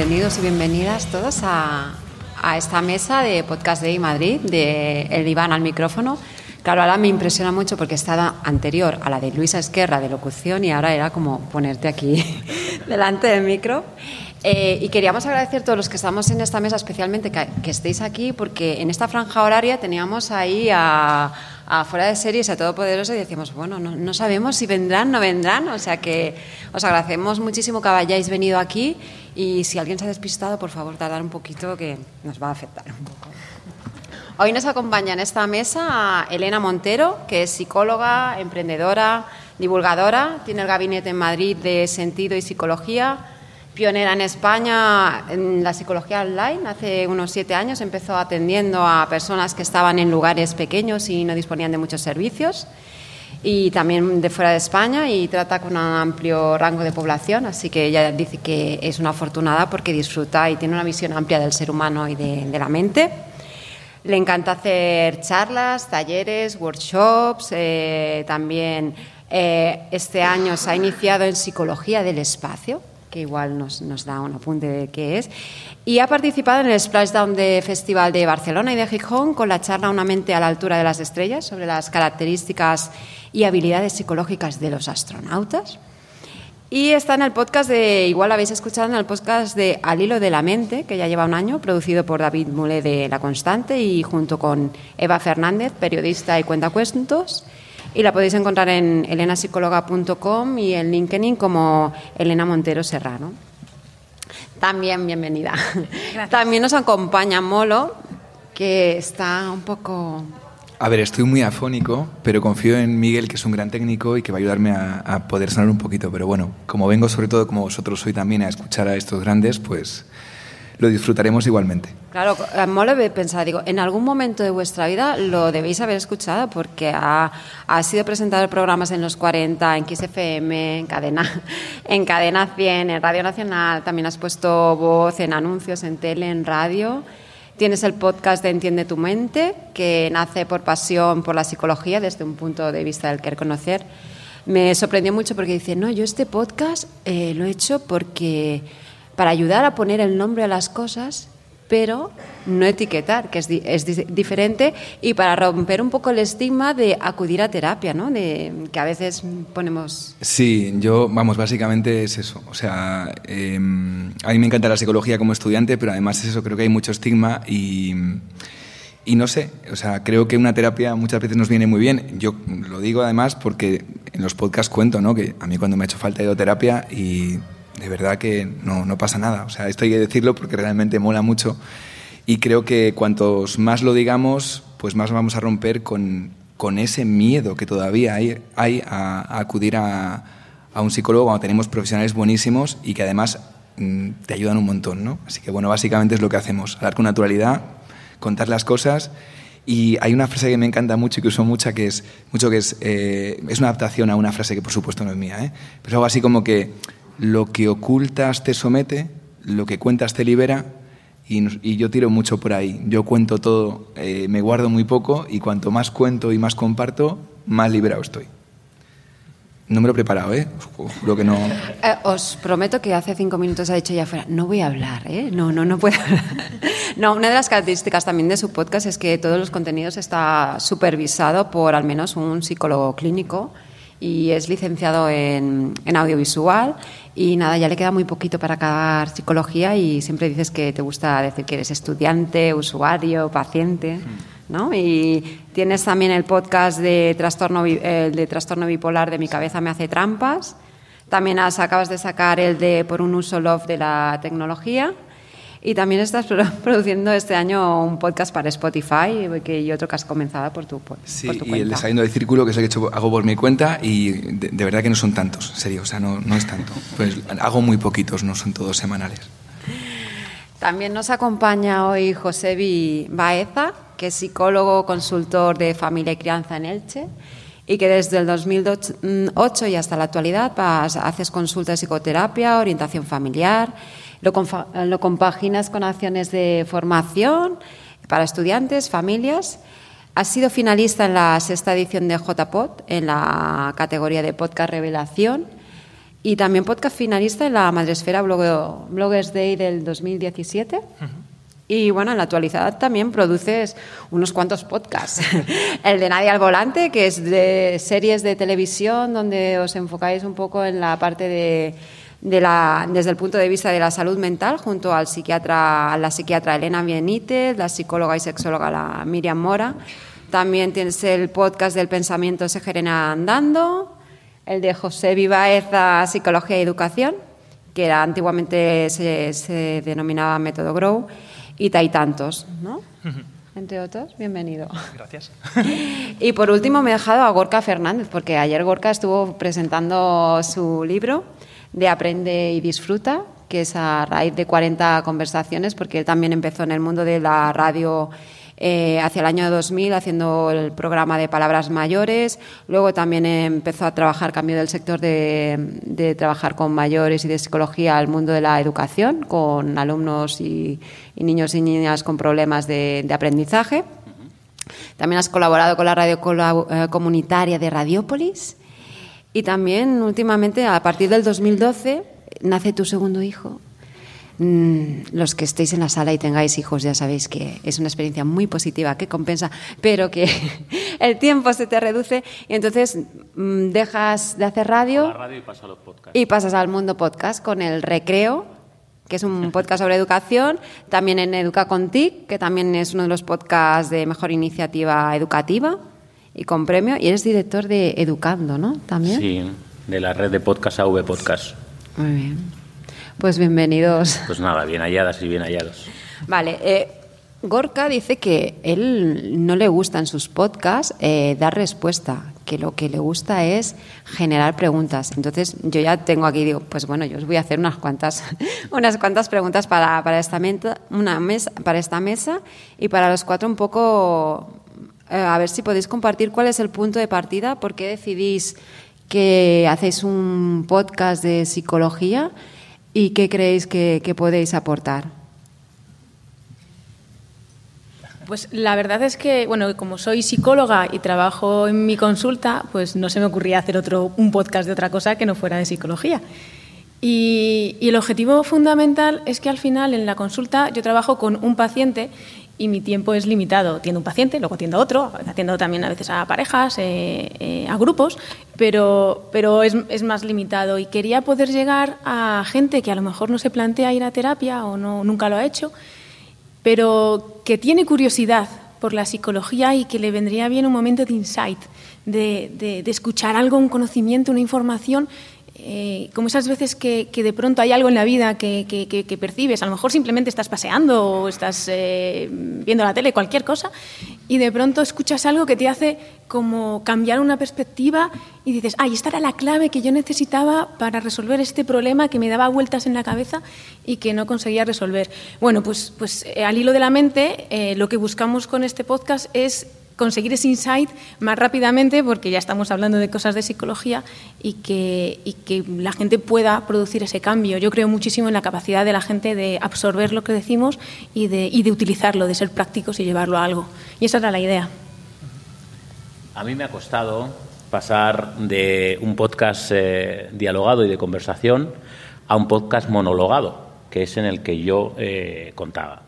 bienvenidos y bienvenidas todos a, esta mesa de Podcast Day Madrid, de el Iván al micrófono. Claro, ahora me impresiona mucho porque estaba anterior a la de Luisa Esquerra de locución y ahora era como ponerte aquí delante del micro. Eh, y queríamos agradecer a todos los que estamos en esta mesa, especialmente que, que estéis aquí, porque en esta franja horaria teníamos ahí a, a fuera de series a Todopoderoso y decíamos, bueno, no, no sabemos si vendrán, no vendrán, o sea que os agradecemos muchísimo que hayáis venido aquí y si alguien se ha despistado, por favor, tardar un poquito que nos va a afectar un poco. Hoy nos acompaña en esta mesa Elena Montero, que es psicóloga, emprendedora, divulgadora, tiene el gabinete en Madrid de Sentido y Psicología, pionera en España en la psicología online. Hace unos siete años empezó atendiendo a personas que estaban en lugares pequeños y no disponían de muchos servicios y también de fuera de España y trata con un amplio rango de población, así que ella dice que es una afortunada porque disfruta y tiene una visión amplia del ser humano y de, la mente. Le encanta hacer charlas, talleres, workshops, eh, también eh, este año se ha iniciado en psicología del espacio, que igual nos, nos, da un apunte de qué es, y ha participado en el Splashdown de Festival de Barcelona y de Gijón con la charla Una mente a la altura de las estrellas sobre las características y habilidades psicológicas de los astronautas. Y está en el podcast de, igual habéis escuchado en el podcast de Al hilo de la mente, que ya lleva un año, producido por David Mule de La Constante y junto con Eva Fernández, periodista y cuentacuentos. Y la podéis encontrar en elenapsicóloga.com y en LinkedIn como Elena Montero Serrano. También bienvenida. Gracias. También nos acompaña Molo, que está un poco a ver, estoy muy afónico, pero confío en Miguel, que es un gran técnico y que va a ayudarme a, a, poder sonar un poquito. Pero bueno, como vengo sobre todo, como vosotros hoy también, a escuchar a estos grandes, pues lo disfrutaremos igualmente. Claro, he pensado, digo, en algún momento de vuestra vida lo debéis haber escuchado porque ha, ha sido presentado en programas en los 40, en XFM, en Cadena, en Cadena 100, en Radio Nacional, también has puesto voz en anuncios, en tele, en radio. Tienes el podcast de Entiende tu mente, que nace por pasión por la psicología desde un punto de vista del querer conocer. Me sorprendió mucho porque dice, no, yo este podcast eh, lo he hecho porque para ayudar a poner el nombre a las cosas, pero no etiquetar, que es, di es di diferente, y para romper un poco el estigma de acudir a terapia, ¿no? De, que a veces ponemos... Sí, yo, vamos, básicamente es eso. O sea, eh, a mí me encanta la psicología como estudiante, pero además es eso, creo que hay mucho estigma y... Y no sé, o sea, creo que una terapia muchas veces nos viene muy bien. Yo lo digo además porque en los podcasts cuento, ¿no? Que a mí cuando me ha hecho falta he ido a terapia y de verdad que no, no, pasa nada. O sea, esto hay que decirlo porque realmente mola mucho y creo que cuantos más lo digamos, pues más vamos a romper con, con ese miedo que todavía hay, hay a, a, acudir a, a, un psicólogo cuando tenemos profesionales buenísimos y que además mmm, te ayudan un montón, ¿no? Así que bueno, básicamente es lo que hacemos, hablar con naturalidad, contar las cosas y hay una frase que me encanta mucho y que uso mucho, que es, mucho que es, eh, es una adaptación a una frase que por supuesto no es mía, ¿eh? pero algo así como que lo que ocultas te somete, lo que cuentas te libera y, y yo tiro mucho por ahí. Yo cuento todo, eh, me guardo muy poco y cuanto más cuento y más comparto, más liberado estoy. No me lo he preparado, ¿eh? Os que no. Eh, prometo que hace cinco minutos ha dicho ya fuera, no voy a hablar, ¿eh? No, no, no puedo. No, una de las características también de su podcast es que todos los contenidos está supervisado por al menos un psicólogo clínico y es licenciado en, en, audiovisual y nada, ya le queda muy poquito para acabar psicología y siempre dices que te gusta decir que eres estudiante, usuario, paciente. ¿No? Y tienes también el podcast de trastorno, el de trastorno bipolar de Mi cabeza me hace trampas. También has, acabas de sacar el de Por un uso love de la tecnología. Y también estás produciendo este año un podcast para Spotify que, y otro que has comenzado por tu, por, sí, por tu y el de Saliendo del Círculo, que es el que hecho, hago por mi cuenta, y de, de, verdad que no son tantos, en serio, o sea, no, no es tanto. Pues hago muy poquitos, no son todos semanales. También nos acompaña hoy José Baeza, que es psicólogo, consultor de familia y crianza en Elche, y que desde el 2008 y hasta la actualidad vas, haces consulta de psicoterapia, orientación familiar, lo, lo compaginas con acciones de formación para estudiantes, familias. Has sido finalista en la sexta edición de JPod en la categoría de podcast revelación y también podcast finalista en la Madresfera Bloggers Day del 2017. Y bueno, en la actualidad también produces unos cuantos podcasts. El de Nadie al Volante, que es de series de televisión donde os enfocáis un poco en la parte de, la, desde el punto de vista de la salud mental, junto al psiquiatra, a la psiquiatra Elena Benítez, la psicóloga y sexóloga la Miriam Mora. También tienes el podcast del pensamiento se gerena andando, el de José Vivaez Psicología y Educación, que era, antiguamente se, se denominaba Método Grow y Taitantos, ¿no? Entre otros, bienvenido. Gracias. y por último me he dejado a Gorka Fernández, porque ayer Gorka estuvo presentando su libro de Aprende y Disfruta, que es a raíz de 40 conversaciones, porque él también empezó en el mundo de la radio eh, hacia el año 2000 haciendo el programa de palabras mayores. Luego también empezó a trabajar, cambió del sector de, trabajar con mayores y de psicología al mundo de la educación, con alumnos y, niños y niñas con problemas de, aprendizaje. También has colaborado con la radio eh, comunitaria de Radiópolis. Y también últimamente, a partir del 2012, nace tu segundo hijo, Mm, los que estéis en la sala y tengáis hijos ya sabéis que es una experiencia muy positiva que compensa, pero que el tiempo se te reduce. Y entonces mm, dejas de hacer radio, y, pasas al mundo podcast con el recreo que es un podcast sobre educación, también en Educa con TIC, que también es uno de los podcasts de mejor iniciativa educativa y con premio, y eres director de Educando, ¿no? También. Sí, de la red de podcast AV Podcast. Muy bien. Pues bienvenidos. Pues nada, bien halladas y bien hallados. Vale, eh, Gorka dice que él no le gusta en sus podcasts eh, dar respuesta, que lo que le gusta es generar preguntas. Entonces yo ya tengo aquí, digo, pues bueno, yo os voy a hacer unas cuantas, unas cuantas preguntas para, para, esta una mesa, para esta mesa y para los cuatro un poco, eh, a ver si podéis compartir cuál es el punto de partida, por qué decidís que hacéis un podcast de psicología ¿Y qué creéis que, podéis aportar? Pues la verdad es que, bueno, como soy psicóloga y trabajo en mi consulta, pues no se me ocurría hacer otro, un podcast de otra cosa que no fuera de psicología. Y, y, el objetivo fundamental es que al final en la consulta yo trabajo con un paciente y mi tiempo es limitado. Atiendo un paciente, luego atiendo a otro, atiendo también a veces a parejas, eh, eh, a grupos, pero, pero es, es, más limitado. Y quería poder llegar a gente que a lo mejor no se plantea ir a terapia o no, nunca lo ha hecho, pero que tiene curiosidad por la psicología y que le vendría bien un momento de insight, de, de, de escuchar algo, un conocimiento, una información eh, como esas veces que, de pronto hay algo en la vida que, percibes, a lo mejor simplemente estás paseando o estás eh, viendo la tele, cualquier cosa, y de pronto escuchas algo que te hace como cambiar una perspectiva y dices, ay, esta era la clave que yo necesitaba para resolver este problema que me daba vueltas en la cabeza y que no conseguía resolver. Bueno, pues, pues eh, al hilo de la mente, lo que buscamos con este podcast es conseguir ese insight más rápidamente, porque ya estamos hablando de cosas de psicología, y que, y que la gente pueda producir ese cambio. Yo creo muchísimo en la capacidad de la gente de absorber lo que decimos y de, y de utilizarlo, de ser prácticos y llevarlo a algo. Y esa era la idea. A mí me ha costado pasar de un podcast eh, dialogado y de conversación a un podcast monologado, que es en el que yo eh, contaba.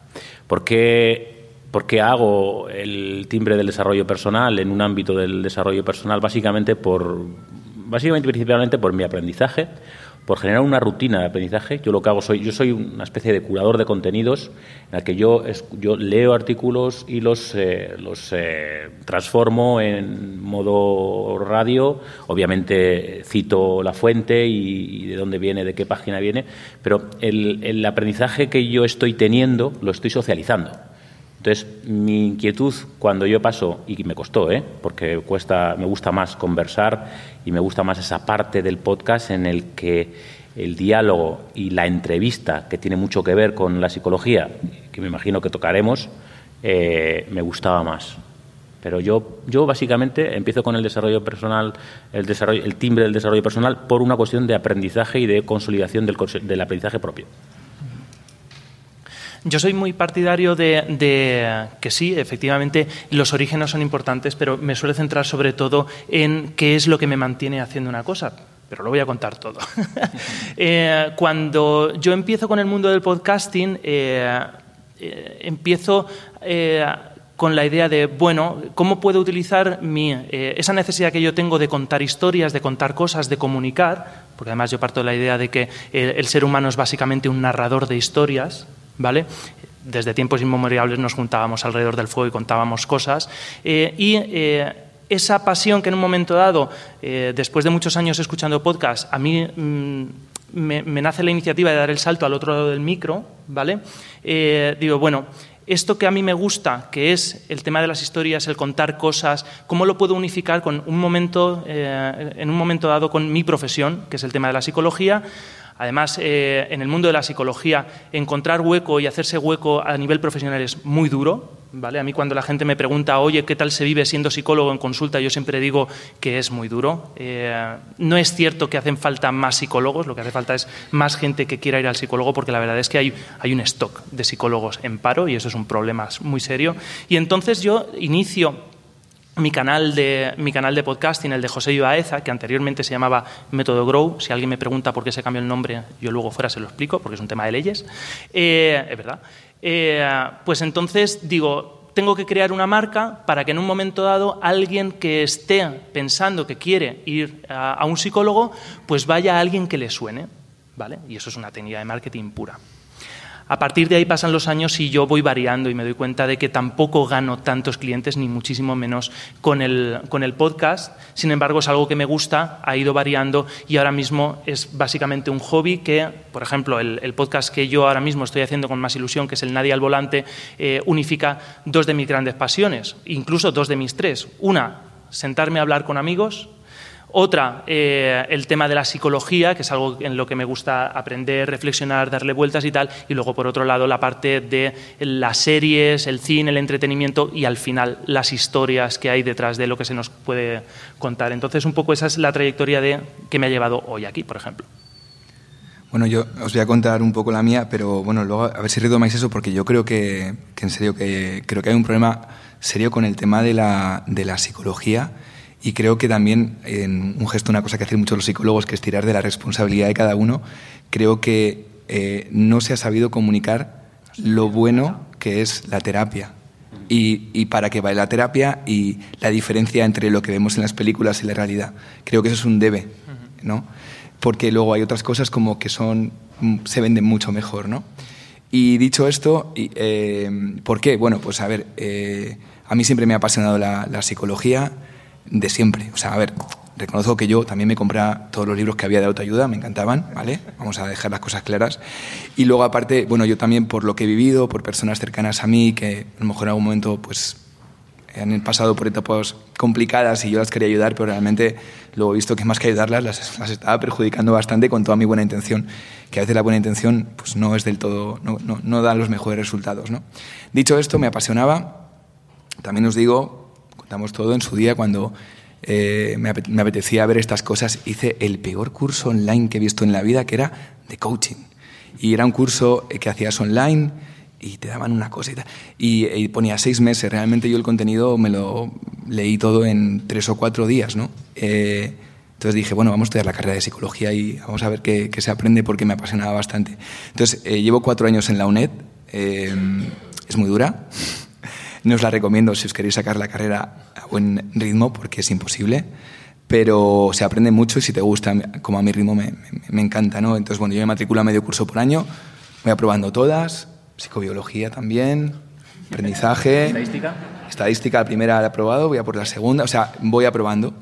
Porque porque hago el timbre del desarrollo personal en un ámbito del desarrollo personal básicamente por básicamente principalmente por mi aprendizaje, por generar una rutina de aprendizaje. Yo lo que hago soy yo soy una especie de curador de contenidos en el que yo yo leo artículos y los eh, los eh, transformo en modo radio. Obviamente cito la fuente y, de dónde viene, de qué página viene, pero el aprendizaje que yo estoy teniendo lo estoy socializando. Entonces, mi inquietud cuando yo paso, y me costó, ¿eh? porque cuesta, me gusta más conversar y me gusta más esa parte del podcast en el que el diálogo y la entrevista, que tiene mucho que ver con la psicología, que me imagino que tocaremos, eh, me gustaba más. Pero yo, yo básicamente empiezo con el desarrollo personal, el, desarrollo, el timbre del desarrollo personal, por una cuestión de aprendizaje y de consolidación del, del aprendizaje propio. Yo soy muy partidario de, que sí, efectivamente, los orígenes son importantes, pero me suele centrar sobre todo en qué es lo que me mantiene haciendo una cosa. pero lo voy a contar todo. Eh, cuando yo empiezo con el mundo del podcasting, eh, eh, empiezo con la idea de, bueno, ¿cómo puedo utilizar mi, esa necesidad que yo tengo de contar historias, de contar cosas, de comunicar? Porque además yo parto de la idea de que el ser humano es básicamente un narrador de historias, ¿vale? Desde tiempos inmemoriales nos juntábamos alrededor del fuego y contábamos cosas. y esa pasión que en un momento dado, eh, después de muchos años escuchando podcast, a mí mm, me, nace la iniciativa de dar el salto al otro lado del micro, ¿vale? Eh, digo, bueno, esto que a mí me gusta, que es el tema de las historias, el contar cosas, ¿cómo lo puedo unificar con un momento, eh, en un momento dado con mi profesión, que es el tema de la psicología? Además, en el mundo de la psicología, encontrar hueco y hacerse hueco a nivel profesional es muy duro, ¿vale? A mí cuando la gente me pregunta, oye, ¿qué tal se vive siendo psicólogo en consulta? Yo siempre digo que es muy duro. Eh, no es cierto que hacen falta más psicólogos, lo que hace falta es más gente que quiera ir al psicólogo, porque la verdad es que hay, hay un stock de psicólogos en paro y eso es un problema muy serio. Y entonces yo inicio mi canal de, mi canal de podcasting, el de José Ibaeza, que anteriormente se llamaba Método Grow. Si alguien me pregunta por qué se cambió el nombre, yo luego fuera se lo explico, porque es un tema de leyes. Eh, es verdad. Eh, pues entonces digo, tengo que crear una marca para que en un momento dado alguien que esté pensando que quiere ir a, un psicólogo, pues vaya a alguien que le suene. ¿vale? Y eso es una técnica de marketing pura. A partir de ahí pasan los años y yo voy variando y me doy cuenta de que tampoco gano tantos clientes, ni muchísimo menos con el, con el podcast. Sin embargo, es algo que me gusta, ha ido variando y ahora mismo es básicamente un hobby que, por ejemplo, el, podcast que yo ahora mismo estoy haciendo con más ilusión, que es el Nadie al Volante, eh, unifica dos de mis grandes pasiones, incluso dos de mis tres. Una, sentarme a hablar con amigos, otra, eh, el tema de la psicología, que es algo en lo que me gusta aprender, reflexionar, darle vueltas y tal. Y luego, por otro lado, la parte de las series, el cine, el entretenimiento y al final las historias que hay detrás de lo que se nos puede contar. Entonces, un poco esa es la trayectoria de, que me ha llevado hoy aquí, por ejemplo. Bueno, yo os voy a contar un poco la mía, pero bueno, luego a ver si retomáis eso, porque yo creo que, que en serio, que creo que hay un problema serio con el tema de la, de la psicología y creo que también, en un gesto, una cosa que hacen muchos los psicólogos, que es tirar de la responsabilidad de cada uno, creo que eh, no se ha sabido comunicar lo bueno que es la terapia. Y, y, para que vaya la terapia y la diferencia entre lo que vemos en las películas y la realidad. Creo que eso es un debe, ¿no? Porque luego hay otras cosas como que son se venden mucho mejor, ¿no? Y dicho esto, eh, ¿por qué? Bueno, pues a ver, eh, a mí siempre me ha apasionado la, la psicología, de siempre. O sea, a ver, reconozco que yo también me compré todos los libros que había de autoayuda, me encantaban, ¿vale? Vamos a dejar las cosas claras. Y luego, aparte, bueno, yo también por lo que he vivido, por personas cercanas a mí, que a lo mejor en algún momento, pues, han pasado por etapas complicadas y yo las quería ayudar, pero realmente luego he visto que más que ayudarlas, las, las estaba perjudicando bastante con toda mi buena intención, que a veces la buena intención pues no es del todo, no, no, no da los mejores resultados, ¿no? Dicho esto, me apasionaba. También os digo, contamos todo en su día cuando eh, me, apetecía ver estas cosas. Hice el peor curso online que he visto en la vida, que era de coaching. Y era un curso eh, que hacías online y te daban una cosa y, y, ponía seis meses. Realmente yo el contenido me lo leí todo en tres o cuatro días, ¿no? Eh, entonces dije, bueno, vamos a estudiar la carrera de psicología y vamos a ver qué, qué se aprende porque me apasionaba bastante. Entonces, llevo cuatro años en la UNED. es muy dura. No os la recomiendo si os queréis sacar la carrera a buen ritmo porque es imposible, pero se aprende mucho y si te gusta, como a mi ritmo me, encanta, ¿no? Entonces, bueno, yo me matriculo a medio curso por año, voy aprobando todas, psicobiología también, aprendizaje. ¿Estadística? Estadística, la primera la he aprobado, voy a por la segunda, o sea, voy aprobando.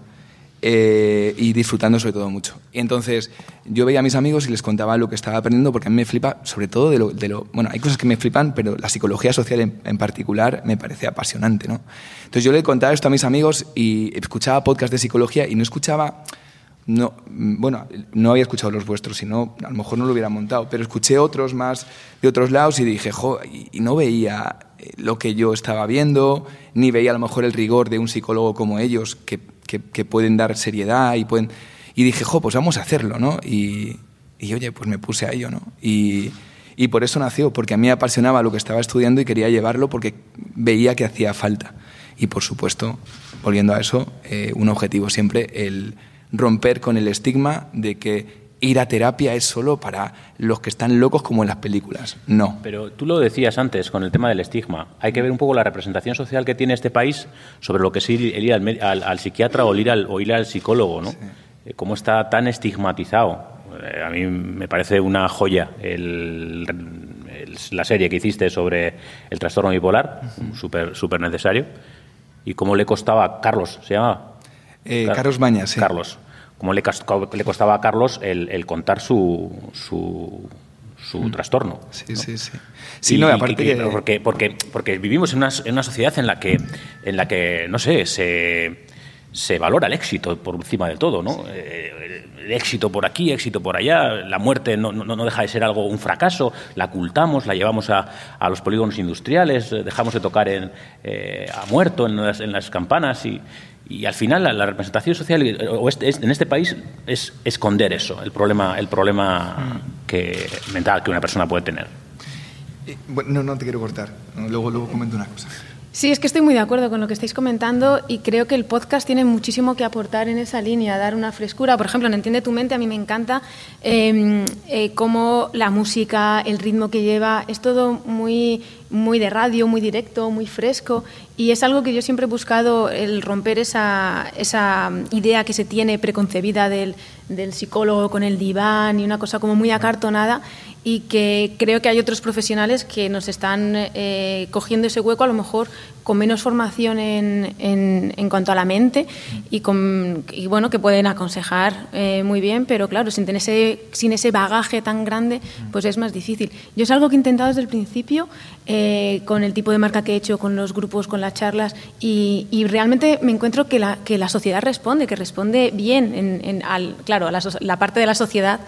Eh, y disfrutando sobre todo mucho. Y entonces yo veía a mis amigos y les contaba lo que estaba aprendiendo porque a mí me flipa sobre todo de lo, de lo bueno, hay cosas que me flipan, pero la psicología social en, particular me parece apasionante, ¿no? Entonces yo le contaba esto a mis amigos y escuchaba podcast de psicología y no escuchaba no, bueno, no había escuchado los vuestros, sino a lo mejor no lo hubiera montado, pero escuché otros más de otros lados y dije, jo, y no veía eh, lo que yo estaba viendo, ni veía a lo mejor el rigor de un psicólogo como ellos, que que, pueden dar seriedad y pueden... Y dije, jo, pues vamos a hacerlo, ¿no? Y, y oye, pues me puse a ello, ¿no? Y, y, por eso nació, porque a mí me apasionaba lo que estaba estudiando y quería llevarlo porque veía que hacía falta. Y por supuesto, volviendo a eso, eh, un objetivo siempre, el romper con el estigma de que ir a terapia es solo para los que están locos como en las películas. No. Pero tú lo decías antes con el tema del estigma. Hay que ver un poco la representación social que tiene este país sobre lo que es ir, al, psiquiatra o ir al, o ir al psicólogo, ¿no? Eh, cómo está tan estigmatizado. Eh, a mí me parece una joya la serie que hiciste sobre el trastorno bipolar, súper super necesario. Y cómo le costaba Carlos, ¿se llamaba? Eh, Carlos Bañas, sí. Carlos cómo le, le costaba a Carlos el, contar su, su, mm. trastorno. Sí, sí, sí. Sí, no, aparte porque, porque, porque vivimos en una, en una, sociedad en la que, en la que no sé, se, se valora el éxito por encima de todo, ¿no? Eh, el éxito por aquí, éxito por allá, la muerte no, no, no, deja de ser algo, un fracaso, la ocultamos, la llevamos a, a los polígonos industriales, dejamos de tocar en, eh, a muerto en las, en las campanas y, y al final la, representación social en este país es esconder eso, el problema, el problema que, mental que una persona puede tener. no, no te quiero cortar. Luego, luego comento una cosa. Sí, es que estoy muy de acuerdo con lo que estáis comentando y creo que el podcast tiene muchísimo que aportar en esa línea, dar una frescura. Por ejemplo, en Entiende tu mente a mí me encanta em, eh, cómo la música, el ritmo que lleva, es todo muy, muy de radio, muy directo, muy fresco y es algo que yo siempre he buscado, el romper esa, esa idea que se tiene preconcebida del, del psicólogo con el diván y una cosa como muy acartonada y que creo que hay otros profesionales que nos están eh, cogiendo ese hueco, a lo mejor con menos formación en, en, cuanto a la mente y, con, y bueno, que pueden aconsejar eh, muy bien, pero claro, sin, tener ese, sin ese bagaje tan grande, pues es más difícil. Yo es algo que he intentado desde el principio eh, con el tipo de marca que he hecho, con los grupos, con las charlas y, y realmente me encuentro que la, que la sociedad responde, que responde bien, en, al, claro, a la parte de la sociedad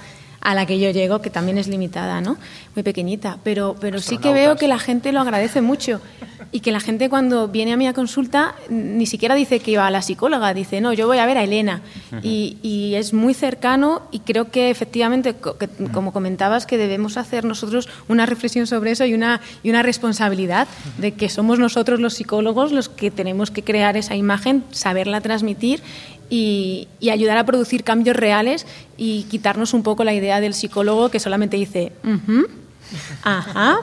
a la que yo llego, que también es limitada, ¿no? Muy pequeñita. Pero, pero sí que veo que la gente lo agradece mucho y que la gente cuando viene a mi consulta ni siquiera dice que iba a la psicóloga, dice, no, yo voy a ver a Elena. y, y, es muy cercano y creo que efectivamente, como comentabas, que debemos hacer nosotros una reflexión sobre eso y una, y una responsabilidad de que somos nosotros los psicólogos los que tenemos que crear esa imagen, saberla transmitir y, ayudar a producir cambios reales y quitarnos un poco la idea del psicólogo que solamente dice, ajá,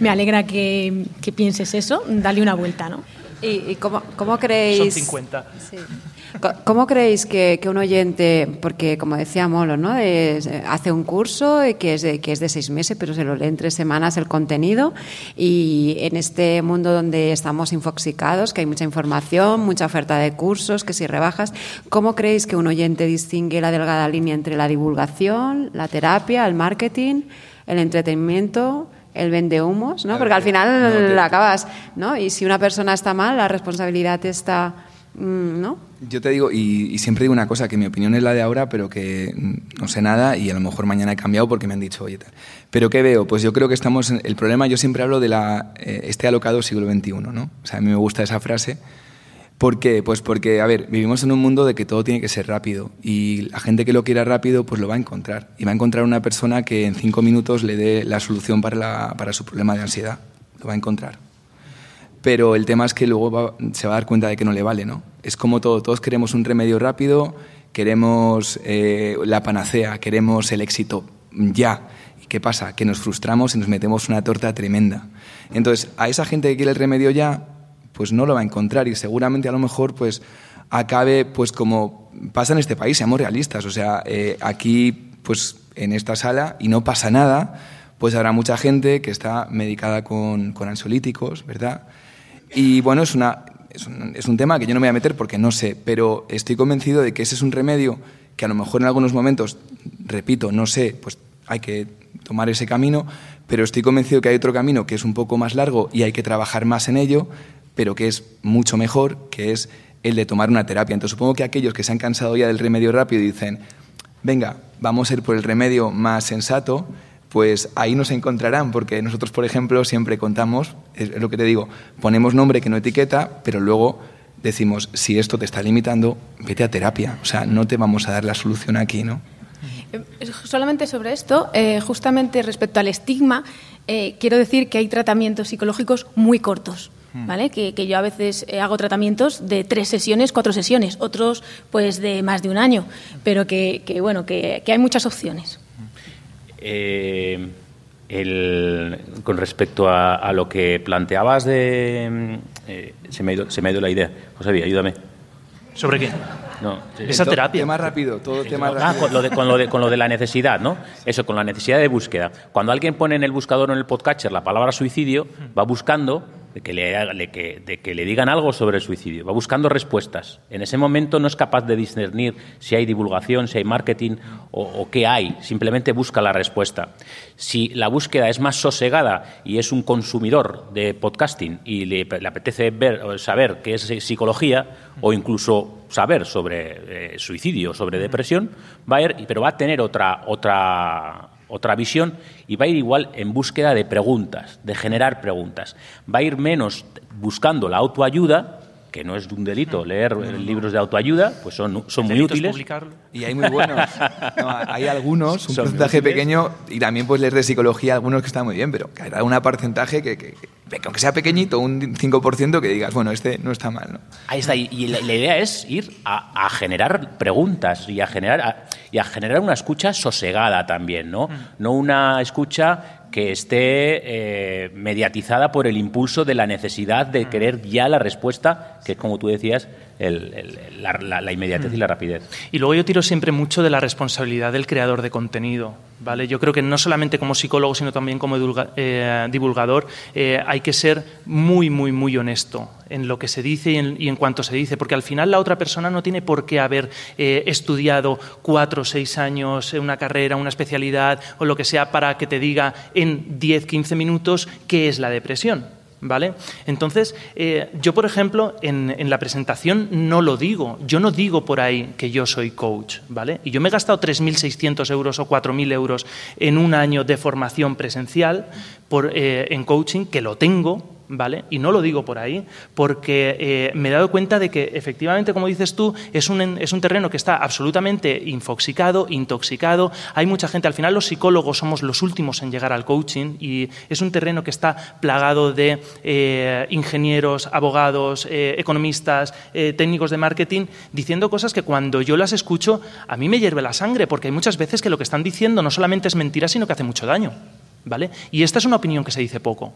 me alegra que, que, pienses eso, dale una vuelta, ¿no? ¿Y, cómo, cómo, creéis? Son 50. Sí. ¿Cómo creéis que, un oyente, porque como decía Molo, ¿no? hace un curso que es, de, que es de seis meses, pero se lo lee en tres semanas el contenido y en este mundo donde estamos infoxicados, que hay mucha información, mucha oferta de cursos, que si rebajas, ¿cómo creéis que un oyente distingue la delgada línea entre la divulgación, la terapia, el marketing, el entretenimiento? El vende humos, ¿no? Porque al final la acabas, ¿no? Y si una persona está mal, la responsabilidad está Mm, ¿no? Yo te digo, y, siempre digo una cosa, que mi opinión es la de ahora, pero que no sé nada y a lo mejor mañana he cambiado porque me han dicho, oye, tal. Pero ¿qué veo? Pues yo creo que estamos, en, el problema, yo siempre hablo de la, eh, este alocado siglo XXI, ¿no? O sea, a mí me gusta esa frase. ¿Por qué? Pues porque, a ver, vivimos en un mundo de que todo tiene que ser rápido y la gente que lo quiera rápido, pues lo va a encontrar. Y va a encontrar una persona que en cinco minutos le dé la solución para, su problema de ansiedad. Lo va a encontrar pero el tema es que luego se va a dar cuenta de que no le vale, ¿no? Es como todo, todos queremos un remedio rápido, queremos eh, la panacea, queremos el éxito ya. ¿Y qué pasa? Que nos frustramos y nos metemos una torta tremenda. Entonces, a esa gente que quiere el remedio ya, pues no lo va a encontrar y seguramente a lo mejor pues acabe pues como pasa en este país, seamos realistas, o sea, eh, aquí pues en esta sala y no pasa nada, pues habrá mucha gente que está medicada con, con ansiolíticos, ¿verdad? Y bueno, es, una, es un, es, un, tema que yo no me voy a meter porque no sé, pero estoy convencido de que ese es un remedio que a lo mejor en algunos momentos, repito, no sé, pues hay que tomar ese camino, pero estoy convencido que hay otro camino que es un poco más largo y hay que trabajar más en ello, pero que es mucho mejor, que es el de tomar una terapia. Entonces supongo que aquellos que se han cansado ya del remedio rápido dicen, venga, vamos a ir por el remedio más sensato, pues ahí nos encontrarán, porque nosotros, por ejemplo, siempre contamos, es lo que te digo, ponemos nombre que no etiqueta, pero luego decimos, si esto te está limitando, vete a terapia, o sea, no te vamos a dar la solución aquí, ¿no? Eh, solamente sobre esto, eh, justamente respecto al estigma, eh, quiero decir que hay tratamientos psicológicos muy cortos. ¿Vale? Que, yo a veces eh, hago tratamientos de tres sesiones, cuatro sesiones, otros pues de más de un año, pero que, bueno, que, hay muchas opciones. Eh, con respecto a, lo que planteabas de... Eh, se, me ha ido, se me ha ido la idea. José, ayúdame. ¿Sobre qué? No, esa terapia. Tema rápido, todo tema ah, rápido. con lo, de, con, lo de, con lo de la necesidad, ¿no? Eso, con la necesidad de búsqueda. Cuando alguien pone en el buscador o en el podcatcher la palabra suicidio, va buscando de que, le, que, le digan algo sobre el suicidio, va buscando respuestas. En ese momento no es capaz de discernir si hay divulgación, si hay marketing o, qué hay, simplemente busca la respuesta. Si la búsqueda es más sosegada y es un consumidor de podcasting y le, apetece ver, saber qué es psicología o incluso saber sobre eh, suicidio, sobre depresión, va a ir, pero va a tener otra, otra otra visión y va a ir igual en búsqueda de preguntas, de generar preguntas. Va a ir menos buscando la autoayuda, que no es un delito leer libros de autoayuda, pues son, son muy útiles. Y hay muy buenos. hay algunos, un porcentaje pequeño, y también pues leer de psicología algunos que están muy bien, pero que hay un porcentaje que, aunque sea pequeñito, un 5%, que digas, bueno, este no está mal. ¿no? Ahí está, y, la, idea es ir a, generar preguntas y a generar y a generar una escucha sosegada también, ¿no? Mm. No una escucha que esté eh, mediatizada por el impulso de la necesidad de mm. querer ya la respuesta, que como tú decías, la, inmediatez y la rapidez. Y luego yo tiro siempre mucho de la responsabilidad del creador de contenido. ¿vale? Yo creo que no solamente como psicólogo, sino también como eh, divulgador, eh, hay que ser muy, muy, muy honesto en lo que se dice y en, cuanto se dice, porque al final la otra persona no tiene por qué haber eh, estudiado cuatro o seis años, una carrera, una especialidad o lo que sea para que te diga en 10, 15 minutos qué es la depresión. ¿Vale? Entonces, eh, yo, por ejemplo, en, la presentación no lo digo. Yo no digo por ahí que yo soy coach, ¿vale? Y yo me he gastado 3.600 euros o 4.000 euros en un año de formación presencial eh, en coaching, que lo tengo, ¿vale? Y no lo digo por ahí, porque eh, me he dado cuenta de que efectivamente, como dices tú, es un, es un terreno que está absolutamente infoxicado, intoxicado. Hay mucha gente, al final los psicólogos somos los últimos en llegar al coaching y es un terreno que está plagado de eh, ingenieros, abogados, economistas, técnicos de marketing, diciendo cosas que cuando yo las escucho a mí me hierve la sangre, porque hay muchas veces que lo que están diciendo no solamente es mentira, sino que hace mucho daño. ¿Vale? Y esta es una opinión que se dice poco.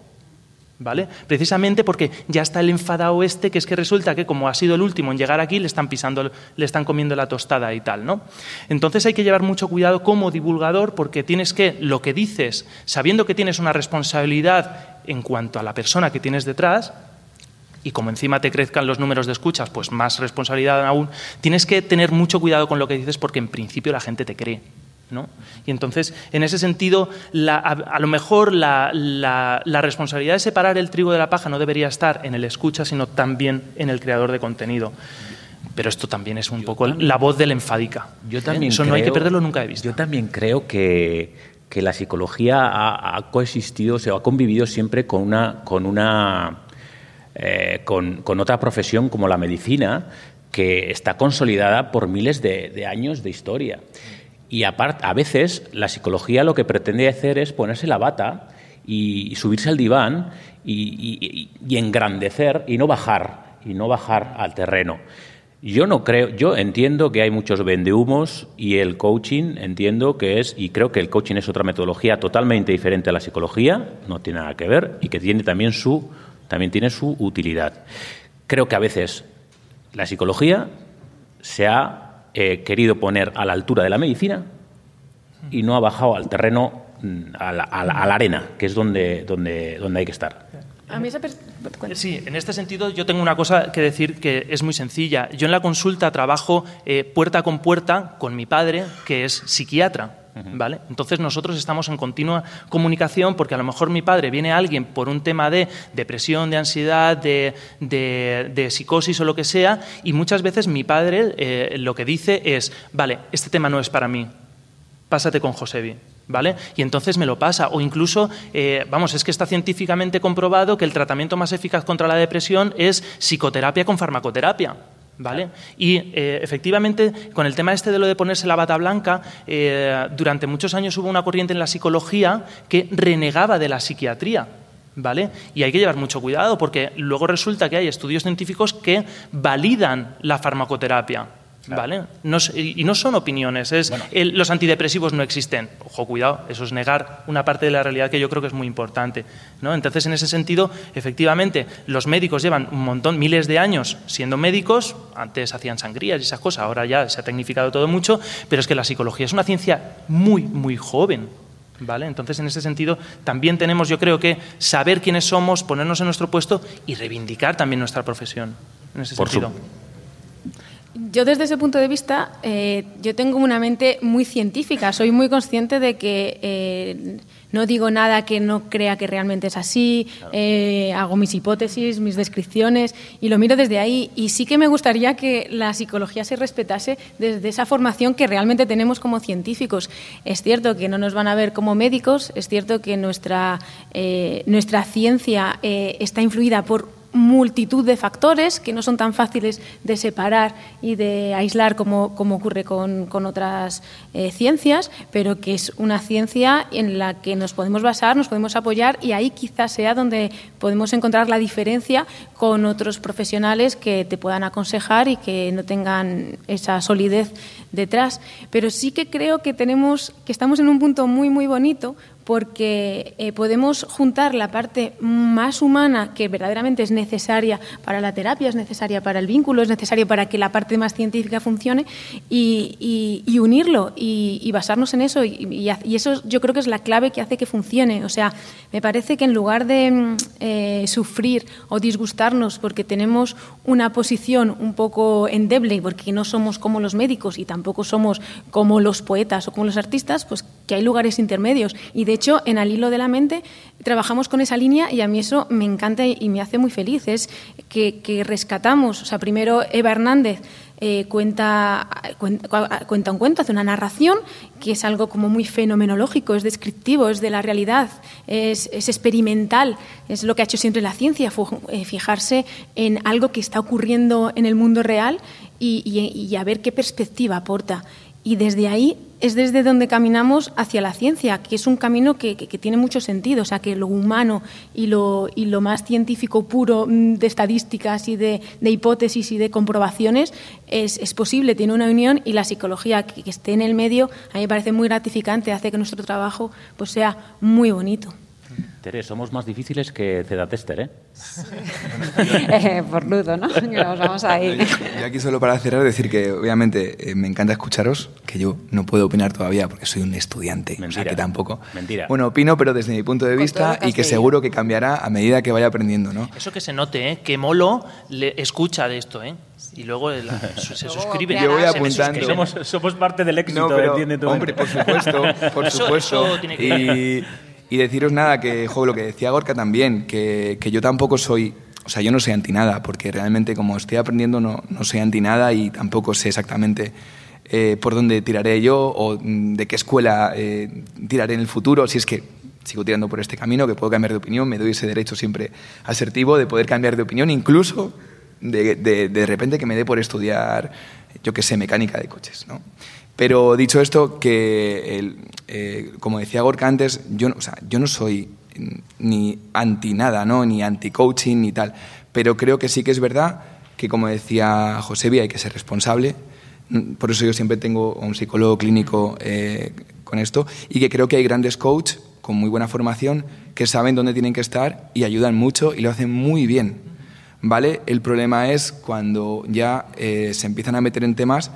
¿Vale? Precisamente porque ya está el enfadado este, que es que resulta que como ha sido el último en llegar aquí, le están pisando, le están comiendo la tostada y tal, ¿no? Entonces hay que llevar mucho cuidado como divulgador porque tienes que, lo que dices, sabiendo que tienes una responsabilidad en cuanto a la persona que tienes detrás, y como encima te crezcan los números de escuchas, pues más responsabilidad aún, tienes que tener mucho cuidado con lo que dices porque en principio la gente te cree. Y entonces, en ese sentido, a, lo mejor la, responsabilidad de separar el trigo de la paja no debería estar en el escucha, sino también en el creador de contenido. Pero esto también es un poco la voz del enfádica. Yo también Eso no hay que perderlo nunca de vista. Yo también creo que, la psicología ha, coexistido, se ha convivido siempre con una, con una eh, con, otra profesión como la medicina, que está consolidada por miles de años de historia. Y aparte, a veces la psicología lo que pretende hacer es ponerse la bata y, subirse al diván y, engrandecer y no bajar, y no bajar al terreno. Yo no creo, yo entiendo que hay muchos vendehumos y el coaching entiendo que es, y creo que el coaching es otra metodología totalmente diferente a la psicología, no tiene nada que ver, y que tiene también su, también tiene su utilidad. Creo que a veces la psicología se ha querido poner a la altura de la medicina y no ha bajado al terreno, mm, a la, arena, que es donde, donde, donde hay que estar. Sí, en este sentido yo tengo una cosa que decir que es muy sencilla. Yo en la consulta trabajo eh, puerta con puerta con mi padre, que es psiquiatra. ¿Vale? Entonces nosotros estamos en continua comunicación porque a lo mejor mi padre viene alguien por un tema de depresión, de ansiedad, de, de, psicosis o lo que sea y muchas veces mi padre eh, lo que dice es, vale, este tema no es para mí, pásate con Josebi. ¿Vale? Y entonces me lo pasa. O incluso, eh, vamos, es que está científicamente comprobado que el tratamiento más eficaz contra la depresión es psicoterapia con farmacoterapia. ¿Vale? Y eh, efectivamente, con el tema este de lo de ponerse la bata blanca, eh, durante muchos años hubo una corriente en la psicología que renegaba de la psiquiatría. ¿Vale? Y hay que llevar mucho cuidado porque luego resulta que hay estudios científicos que validan la farmacoterapia. ¿Vale? y no son opiniones, es los antidepresivos no existen. Ojo, cuidado, eso es negar una parte de la realidad que yo creo que es muy importante. ¿no? Entonces, en ese sentido, efectivamente, los médicos llevan un montón, miles de años siendo médicos, antes hacían sangrías y esas cosas, ahora ya se ha tecnificado todo mucho, pero es que la psicología es una ciencia muy, muy joven. ¿Vale? Entonces, en ese sentido, también tenemos, yo creo que, saber quiénes somos, ponernos en nuestro puesto y reivindicar también nuestra profesión. En ese sentido. Yo desde ese punto de vista, eh, yo tengo una mente muy científica. Soy muy consciente de que eh, no digo nada que no crea que realmente es así. Eh, hago mis hipótesis, mis descripciones y lo miro desde ahí. Y sí que me gustaría que la psicología se respetase desde esa formación que realmente tenemos como científicos. Es cierto que no nos van a ver como médicos. Es cierto que nuestra nuestra ciencia está influida por multitud de factores que no son tan fáciles de separar y de aislar como, como ocurre con, con otras eh, ciencias, pero que es una ciencia en la que nos podemos basar, nos podemos apoyar y ahí quizás sea donde podemos encontrar la diferencia con otros profesionales que te puedan aconsejar y que no tengan esa solidez detrás. Pero sí que creo que tenemos, que estamos en un punto muy, muy bonito porque eh, podemos juntar la parte más humana que verdaderamente es necesaria para la terapia, es necesaria para el vínculo, es necesaria para que la parte más científica funcione y, unirlo y, basarnos en eso. Y, eso yo creo que es la clave que hace que funcione. O sea, me parece que en lugar de mm, eh, sufrir o disgustarnos porque tenemos una posición un poco endeble, porque no somos como los médicos y tampoco somos como los poetas o como los artistas, pues que hay lugares intermedios. Y de hecho, en Al hilo de la mente trabajamos con esa línea y a mí eso me encanta y me hace muy feliz. Es que, rescatamos, o sea, primero Eva Hernández eh, cuenta, cuenta, un cuento, hace una narración que es algo como muy fenomenológico, es descriptivo, es de la realidad, es, experimental, es lo que ha hecho siempre la ciencia, eh, fijarse en algo que está ocurriendo en el mundo real y, y a ver qué perspectiva aporta. Y desde ahí es desde donde caminamos hacia la ciencia, que es un camino que, tiene mucho sentido, o sea, que lo humano y lo, y lo más científico puro mm, de estadísticas y de, hipótesis y de comprobaciones es, posible, tiene una unión y la psicología que, que, esté en el medio a mí me parece muy gratificante, hace que nuestro trabajo pues, sea muy bonito. Tere, somos más difíciles que Cedatester, ¿eh? eh por ludo, ¿no? Nos vamos a ir. Yo, aquí solo para cerrar decir que obviamente eh, me encanta escucharos, que yo no puedo opinar todavía porque soy un estudiante, Mentira. o sea que tampoco. Mentira. Bueno, opino, pero desde mi punto de vista y que seguro que cambiará a medida que vaya aprendiendo, ¿no? Eso que se note, ¿eh? Que Molo le escucha de esto, ¿eh? y luego se suscribe. Yo voy apuntando. Somos, somos, parte del éxito, no, pero, Hombre, por supuesto, por supuesto. y, y deciros nada, que lo que decía Gorka también, que, que, yo tampoco soy, o sea, yo no soy anti nada, porque realmente como estoy aprendiendo no, no soy anti nada y tampoco sé exactamente eh, por dónde tiraré yo o de qué escuela eh, tiraré en el futuro, si es que sigo tirando por este camino, que puedo cambiar de opinión, me doy ese derecho siempre asertivo de poder cambiar de opinión, incluso de, de, de repente que me dé por estudiar, yo qué sé, mecánica de coches, ¿no? Pero dicho esto, que eh, como decía Gorka antes, yo, o sea, yo no soy ni anti nada, ¿no? ni anti coaching ni tal, pero creo que sí que es verdad que como decía José hay que ser responsable. Por eso yo siempre tengo un psicólogo clínico eh, con esto y que creo que hay grandes coaches con muy buena formación que saben dónde tienen que estar y ayudan mucho y lo hacen muy bien. ¿Vale? El problema es cuando ya eh, se empiezan a meter en temas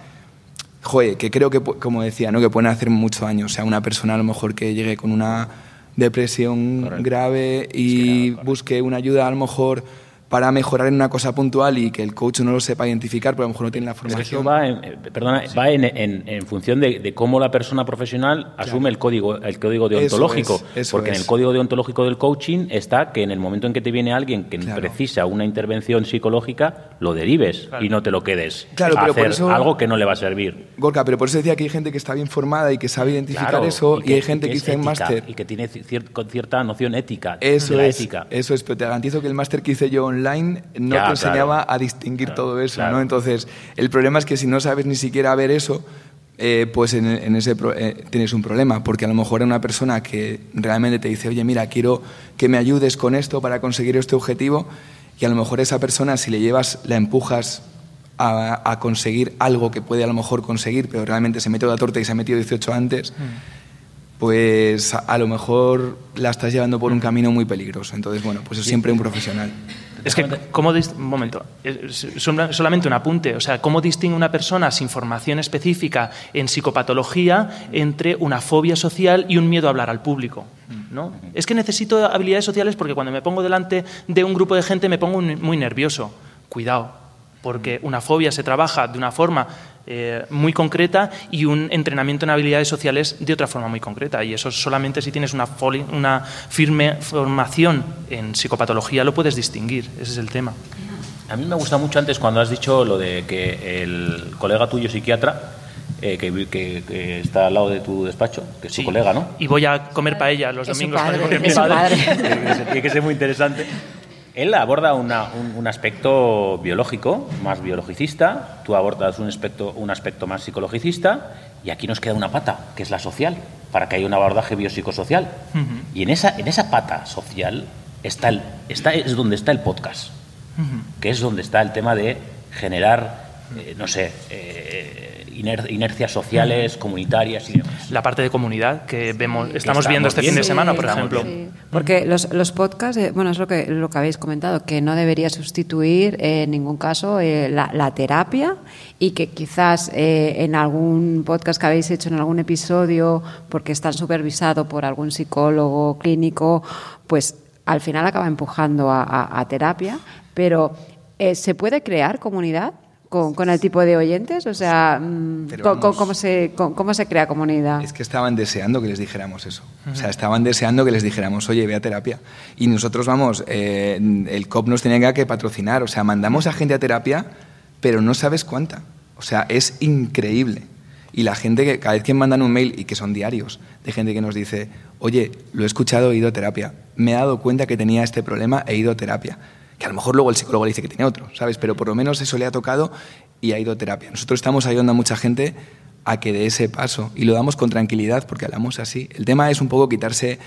joder, que creo que, como decía, ¿no? que pueden hacer muchos años. O sea, una persona a lo mejor que llegue con una depresión grave y busque una ayuda a lo mejor para mejorar en una cosa puntual y que el coach no lo sepa identificar, porque a lo mejor no tiene la formación. va en, eh, perdona, va en, en, función de, cómo la persona profesional asume el código el código deontológico. porque en el código deontológico del coaching está que en el momento en que te viene alguien que precisa una intervención psicológica, lo derives y no te lo quedes claro, a hacer algo que no le va a servir. Gorka, pero por eso decía que hay gente que está bien formada y que sabe identificar eso y, hay gente que, hizo el máster. Y que tiene cierta noción ética. Eso de la es, ética. Eso es, pero te garantizo que el máster que hice yo online no te enseñaba a distinguir todo eso, ¿no? Entonces, el problema es que si no sabes ni siquiera ver eso, eh, pues en, ese eh, tienes un problema, porque a lo mejor una persona que realmente te dice, oye, mira, quiero que me ayudes con esto para conseguir este objetivo, y a lo mejor esa persona, si le llevas, la empujas a, conseguir algo que puede a lo mejor conseguir, pero realmente se mete la torta y se ha metido 18 antes, mm. pues a, lo mejor la estás llevando por un camino muy peligroso. Entonces, bueno, pues es siempre un profesional. Es que, ¿cómo un momento, solamente un apunte. O sea, ¿cómo distingue una persona sin formación específica en psicopatología entre una fobia social y un miedo a hablar al público? ¿no? Es que necesito habilidades sociales porque cuando me pongo delante de un grupo de gente me pongo muy nervioso. Cuidado, porque una fobia se trabaja de una forma eh, muy concreta y un entrenamiento en habilidades sociales de otra forma muy concreta. Y eso solamente si tienes una, una firme formación en psicopatología lo puedes distinguir. Ese es el tema. A mí me gusta mucho antes cuando has dicho lo de que el colega tuyo psiquiatra eh, que, está al lado de tu despacho, que es tu colega, ¿no? Y voy a comer paella los domingos porque es mi padre. Tiene que ser muy interesante. Él aborda un, aspecto biológico, más biologicista, tú abordas un aspecto, un aspecto más psicologicista, y aquí nos queda una pata, que es la social, para que haya un abordaje biopsicosocial. Y en esa, en esa pata social está, el, está es donde está el podcast, que es donde está el tema de generar, eh, no sé, eh, inercias sociales, comunitarias y La parte de comunidad que vemos, estamos, viendo este fin de semana, por ejemplo. Porque los, los podcasts, eh, bueno, es lo que, lo que habéis comentado, que no debería sustituir en ningún caso eh, la, terapia y que quizás eh, en algún podcast que habéis hecho, en algún episodio, porque están supervisados por algún psicólogo clínico, pues al final acaba empujando a terapia, pero ¿se puede crear comunidad? Con, el tipo de oyentes? O sea, mm, ¿cómo, se, cómo, se crea comunidad? Es que estaban deseando que les dijéramos eso. O sea, estaban deseando que les dijéramos, oye, ve a terapia. Y nosotros, vamos, eh, el COP nos tenía que patrocinar. O sea, mandamos a gente a terapia, pero no sabes cuánta. O sea, es increíble. Y la gente que cada vez que mandan un mail, y que son diarios, de gente que nos dice, oye, lo he escuchado, he ido a terapia. Me he dado cuenta que tenía este problema, he ido a terapia que a lo mejor luego el psicólogo le dice que tiene otro, ¿sabes? Pero por lo menos eso le ha tocado y ha ido a terapia. Nosotros estamos ayudando a mucha gente a que dé ese paso y lo damos con tranquilidad porque hablamos así. El tema es un poco quitarse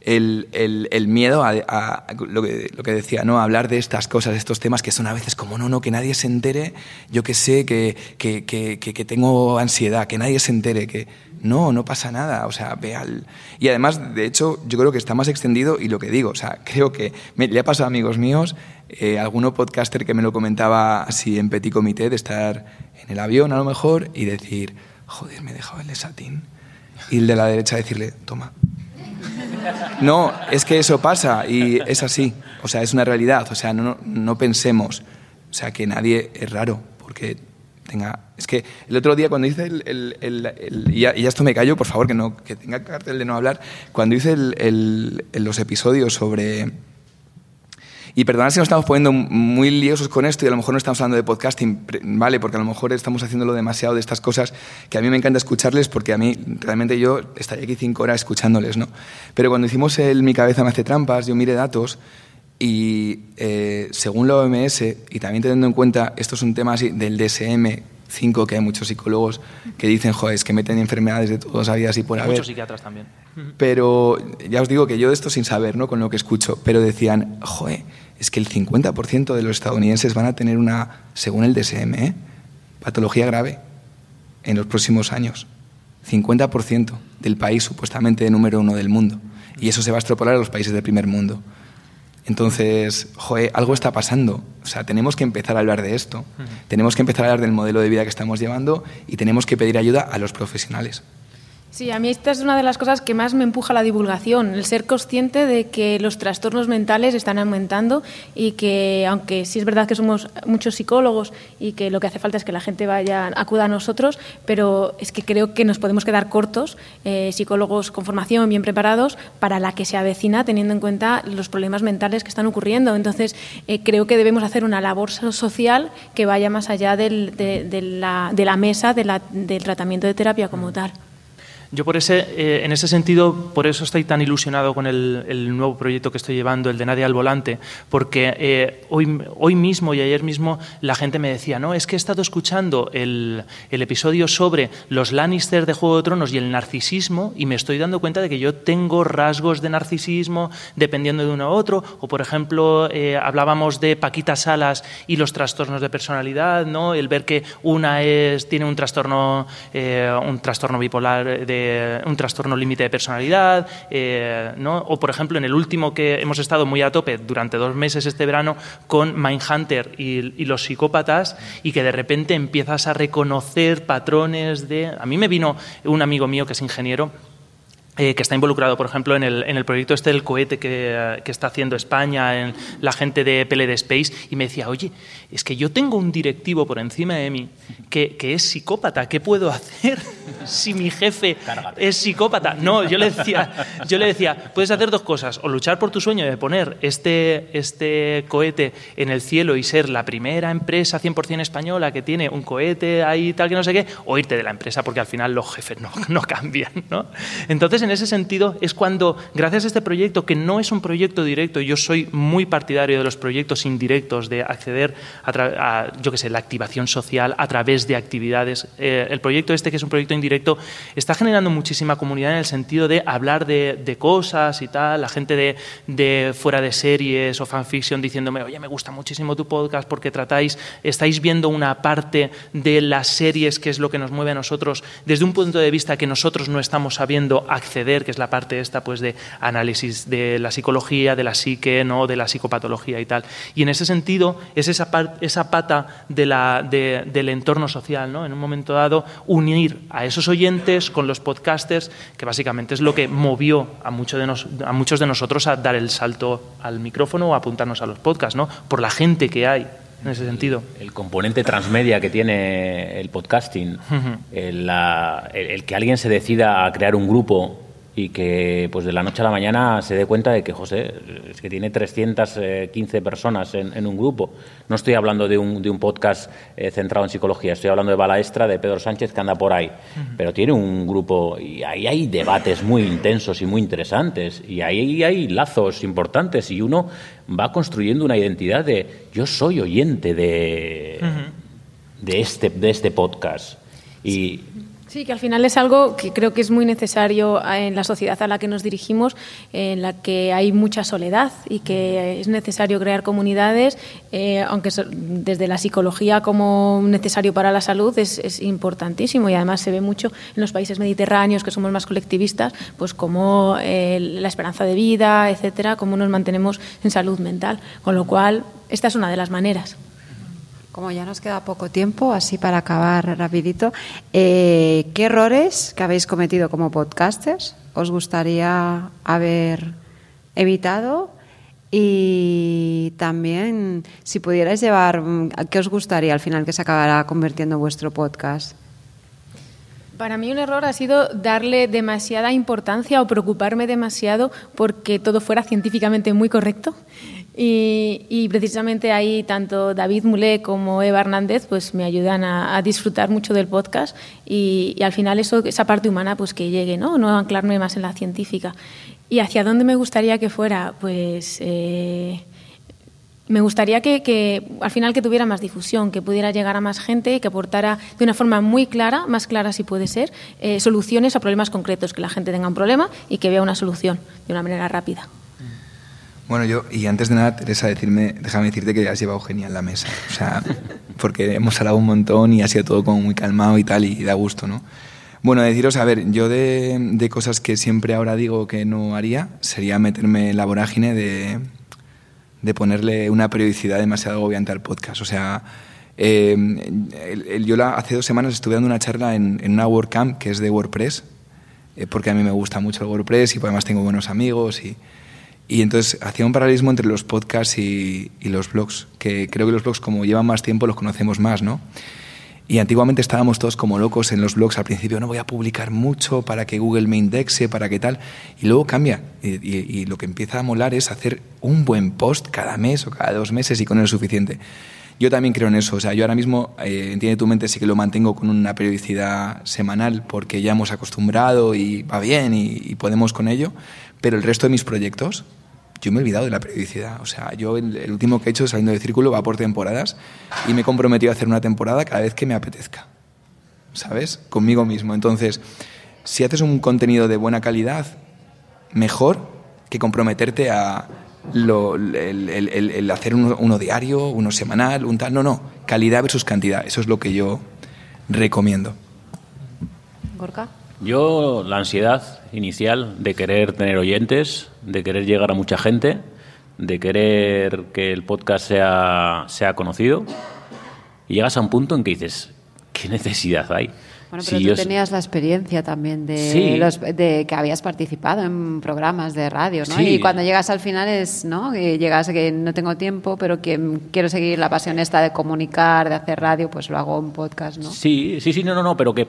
el, el, miedo a, lo, que, decía, ¿no? A hablar de estas cosas, de estos temas que son a veces como, no, no, que nadie se entere, yo que sé, que, que, que tengo ansiedad, que nadie se entere, que no, no pasa nada, o sea, ve al... Y además, de hecho, yo creo que está más extendido y lo que digo, o sea, creo que le ha pasado a amigos míos, eh, alguno podcaster que me lo comentaba así en petit comité, de estar en el avión a lo mejor y decir, joder, me he dejado el de satín. Y el de la derecha decirle, toma. No, es que eso pasa y es así, o sea, es una realidad, o sea, no, no pensemos, o sea, que nadie es raro, porque Es que el otro día cuando hice y, ya, esto me callo, por favor, que, no, que tenga cartel de no hablar. Cuando hice los episodios sobre... Y perdonad si nos estamos poniendo muy liosos con esto y a lo mejor no estamos hablando de podcasting, ¿vale? Porque a lo mejor estamos haciéndolo demasiado de estas cosas que a mí me encanta escucharles porque a mí realmente yo estaría aquí cinco horas escuchándoles, ¿no? Pero cuando hicimos el Mi cabeza me hace trampas, yo mire datos y eh, según la OMS, y también teniendo en cuenta, esto es un tema así del DSM-5, que hay muchos psicólogos que dicen, joder, es que meten enfermedades de todos días y por haber. Muchos psiquiatras también. Pero ya os digo que yo de esto sin saber, ¿no? Con lo que escucho, pero decían, joder, es que el 50% de los estadounidenses van a tener una, según el DSM, ¿eh? patología grave en los próximos años. 50% del país supuestamente número uno del mundo. Y eso se va a extrapolar a los países del primer mundo. Entonces, joder, algo está pasando. O sea, tenemos que empezar a hablar de esto. Tenemos que empezar a hablar del modelo de vida que estamos llevando y tenemos que pedir ayuda a los profesionales. Sí, a mí esta es una de las cosas que más me empuja a la divulgación, el ser consciente de que los trastornos mentales están aumentando y que, aunque sí es verdad que somos muchos psicólogos y que lo que hace falta es que la gente vaya, acuda a nosotros, pero es que creo que nos podemos quedar cortos, eh, psicólogos con formación bien preparados, para la que se avecina teniendo en cuenta los problemas mentales que están ocurriendo. Entonces, eh, creo que debemos hacer una labor social que vaya más allá de, la, mesa del tratamiento de terapia como tal. Yo por ese, eh, en ese sentido, por eso estoy tan ilusionado con el, nuevo proyecto que estoy llevando, el de Nadie al Volante, porque eh, hoy, hoy mismo y ayer mismo la gente me decía, no, es que he estado escuchando el, el, episodio sobre los Lannister de Juego de Tronos y el narcisismo y me estoy dando cuenta de que yo tengo rasgos de narcisismo dependiendo de uno a otro, o por ejemplo, eh, hablábamos de Paquita Salas y los trastornos de personalidad, ¿no? el ver que una es, tiene un trastorno, un trastorno bipolar de un trastorno límite de personalidad, eh, ¿no? o por ejemplo en el último que hemos estado muy a tope durante dos meses este verano con Mindhunter y, y los psicópatas y que de repente empiezas a reconocer patrones de... A mí me vino un amigo mío que es ingeniero eh, que está involucrado, por ejemplo, en el, en el proyecto este del cohete que, que, está haciendo España, en la gente de PLD Space, y me decía, oye, es que yo tengo un directivo por encima de mí que, que es psicópata, ¿qué puedo hacer si mi jefe es psicópata? No, yo le, decía, yo le decía, puedes hacer dos cosas, o luchar por tu sueño de poner este, este cohete en el cielo y ser la primera empresa 100% española que tiene un cohete ahí tal que no sé qué, o irte de la empresa porque al final los jefes no, no cambian, ¿no? Entonces, en ese sentido es cuando, gracias a este proyecto, que no es un proyecto directo, yo soy muy partidario de los proyectos indirectos, de acceder a, yo qué sé, la activación social a través de actividades. Eh, el proyecto este, que es un proyecto indirecto, está generando muchísima comunidad en el sentido de hablar de, cosas y tal, la gente de, de, fuera de series o fanfiction diciéndome, oye, me gusta muchísimo tu podcast porque tratáis, estáis viendo una parte de las series que es lo que nos mueve a nosotros desde un punto de vista que nosotros no estamos sabiendo acceder que es la parte esta pues de análisis de la psicología, de la psique, ¿no? de la psicopatología y tal. Y en ese sentido es esa, esa pata de la, del entorno social, ¿no? en un momento dado unir a esos oyentes con los podcasters, que básicamente es lo que movió a, mucho de a muchos de nosotros a dar el salto al micrófono o a apuntarnos a los podcasts, ¿no? por la gente que hay en ese sentido. El, componente transmedia que tiene el podcasting, el, el, que alguien se decida a crear un grupo y que pues de la noche a la mañana se dé cuenta de que José es que tiene 315 personas en, un grupo. No estoy hablando de un, de un podcast eh, centrado en psicología, estoy hablando de Balaestra, de Pedro Sánchez que anda por ahí, pero tiene un grupo y ahí hay debates muy intensos y muy interesantes y ahí hay lazos importantes y uno va construyendo una identidad de yo soy oyente de, de, este, de este podcast. Y, Sí, que al final es algo que creo que es muy necesario en la sociedad a la que nos dirigimos, en la que hay mucha soledad y que es necesario crear comunidades, eh, aunque desde la psicología como necesario para la salud es, importantísimo y además se ve mucho en los países mediterráneos que somos más colectivistas, pues como eh, la esperanza de vida, etcétera, cómo nos mantenemos en salud mental. Con lo cual, esta es una de las maneras. Como ya nos queda poco tiempo, así para acabar rapidito, eh, ¿qué errores que habéis cometido como podcasters os gustaría haber evitado? Y también, si pudierais llevar, ¿qué os gustaría al final que se acabara convirtiendo vuestro podcast? Para mí un error ha sido darle demasiada importancia o preocuparme demasiado porque todo fuera científicamente muy correcto y, precisamente ahí tanto David Mulé como Eva Hernández pues me ayudan a, disfrutar mucho del podcast y, al final eso, esa parte humana pues que llegue, ¿no? No anclarme más en la científica. ¿Y hacia dónde me gustaría que fuera? Pues eh, me gustaría que, al final que tuviera más difusión, que pudiera llegar a más gente, que aportara de una forma muy clara, más clara si puede ser, eh, soluciones a problemas concretos, que la gente tenga un problema y que vea una solución de una manera rápida. Bueno, yo, y antes de nada, Teresa, decirme, déjame decirte que has llevado genial la mesa. O sea, porque hemos hablado un montón y ha sido todo como muy calmado y tal, y da gusto, ¿no? Bueno, deciros, a ver, yo de, de cosas que siempre ahora digo que no haría, sería meterme en la vorágine de, de ponerle una periodicidad demasiado agobiante al podcast. O sea, eh, yo la, hace dos semanas estuve dando una charla en, en una WordCamp que es de WordPress, eh, porque a mí me gusta mucho el WordPress y además tengo buenos amigos y y entonces hacía un paralelismo entre los podcasts y, los blogs, que creo que los blogs como llevan más tiempo los conocemos más, ¿no? Y antiguamente estábamos todos como locos en los blogs al principio, no voy a publicar mucho para que Google me indexe, para qué tal, y luego cambia. Y, y, lo que empieza a molar es hacer un buen post cada mes o cada dos meses y con él es suficiente. yo también creo en eso. O sea, yo ahora mismo, eh, entiende tu mente, sí que lo mantengo con una periodicidad semanal porque ya hemos acostumbrado y va bien y, podemos con ello. Pero el resto de mis proyectos, yo me he olvidado de la periodicidad. O sea, yo el, último que he hecho saliendo de círculo va por temporadas y me he comprometido a hacer una temporada cada vez que me apetezca. ¿Sabes? Conmigo mismo. Entonces, si haces un contenido de buena calidad, mejor que comprometerte a el, hacer uno, diario, uno semanal, un tal. No, no. Calidad versus cantidad. Eso es lo que yo recomiendo. Gorka. Yo, la ansiedad inicial de querer tener oyentes, de querer llegar a mucha gente, de querer que el podcast sea, sea conocido, y llegas a un punto en que dices, ¿qué necesidad hay? Bueno, pero tú tenías la experiencia también de, los, de que habías participado en programas de radio, ¿no? Y cuando llegas al final es, ¿no? Que llegas que no tengo tiempo, pero que quiero seguir la pasión esta de comunicar, de hacer radio, pues lo hago en podcast, ¿no? Sí, sí, sí, no, no, no, pero que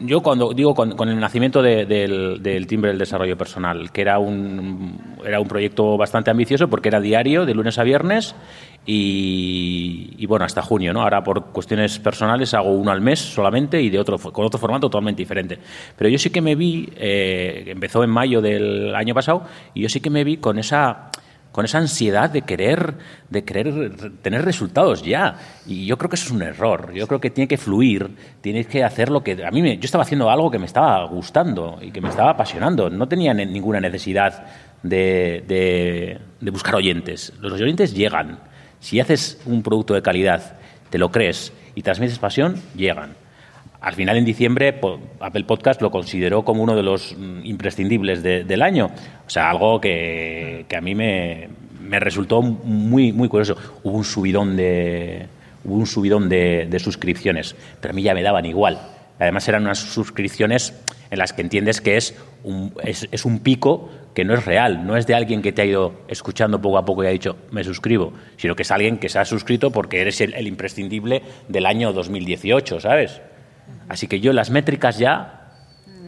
yo cuando digo con, el nacimiento del, del, timbre del desarrollo personal, que era un, era un proyecto bastante ambicioso porque era diario, de lunes a viernes, y, bueno, hasta junio, ¿no? Ahora por cuestiones personales hago uno al mes solamente y de otro, con otro formato totalmente diferente. Pero yo sí que me vi, eh, empezó en mayo del año pasado, y yo sí que me vi con esa con esa ansiedad de querer, de querer tener resultados ya. Y yo creo que eso es un error. Yo creo que tiene que fluir, tienes que hacer lo que... A mí me, yo estaba haciendo algo que me estaba gustando y que me estaba apasionando. No tenía ninguna necesidad de, de buscar oyentes. Los oyentes llegan. Si haces un producto de calidad, te lo crees y transmites pasión, llegan. Al final, en diciembre, Apple Podcast lo consideró como uno de los mm, imprescindibles del año. O sea, algo que, a mí me, resultó muy, muy curioso. Hubo un subidón de, un subidón de, suscripciones, pero a mí ya me daban igual. Además, eran unas suscripciones en las que entiendes que es un, es un pico que no es real, no es de alguien que te ha ido escuchando poco a poco y ha dicho me suscribo, sino que es alguien que se ha suscrito porque eres el, imprescindible del año 2018, ¿sabes? Así que yo las métricas ya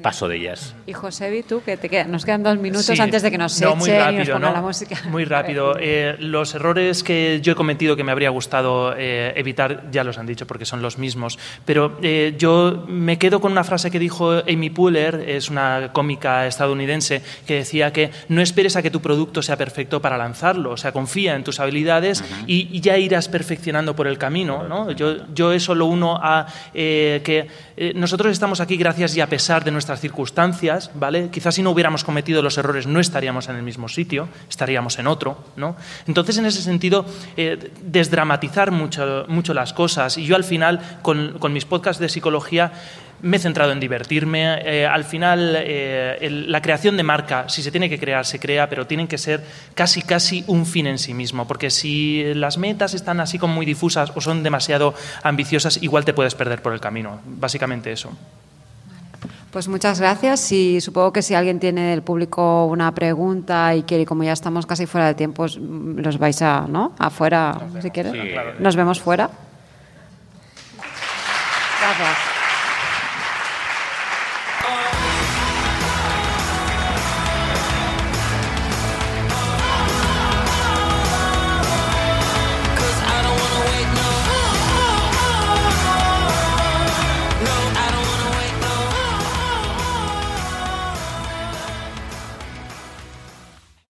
paso de ellas. Y Josebi, tú, que te queda, nos quedan dos minutos antes de que nos no, muy rápido, y nos ponga la música. Muy rápido. Eh, los errores que yo he cometido que me habría gustado eh, evitar, ya los han dicho porque son los mismos. Pero eh, yo me quedo con una frase que dijo Amy Poehler, es una cómica estadounidense, que decía que no esperes a que tu producto sea perfecto para lanzarlo. O sea, confía en tus habilidades y, ya irás perfeccionando por el camino. ¿no? Yo, yo eso lo uno a que nosotros estamos aquí gracias y a pesar de nuestra circunstancias, ¿vale? Quizás si no hubiéramos cometido los errores no estaríamos en el mismo sitio, estaríamos en otro, ¿no? Entonces, en ese sentido, eh, desdramatizar mucho, mucho las cosas. Y yo al final, con, mis podcasts de psicología, me he centrado en divertirme. Eh, al final, eh, la creación de marca, si se tiene que crear, se crea, pero tienen que ser casi, casi un fin en sí mismo. Porque si las metas están así como muy difusas o son demasiado ambiciosas, igual te puedes perder por el camino. Básicamente eso. Pues muchas gracias y supongo que si alguien tiene del público una pregunta y quiere, como ya estamos casi fuera de tiempo, los vais a, ¿no? Afuera, si quieres. Nos vemos fuera. Gracias.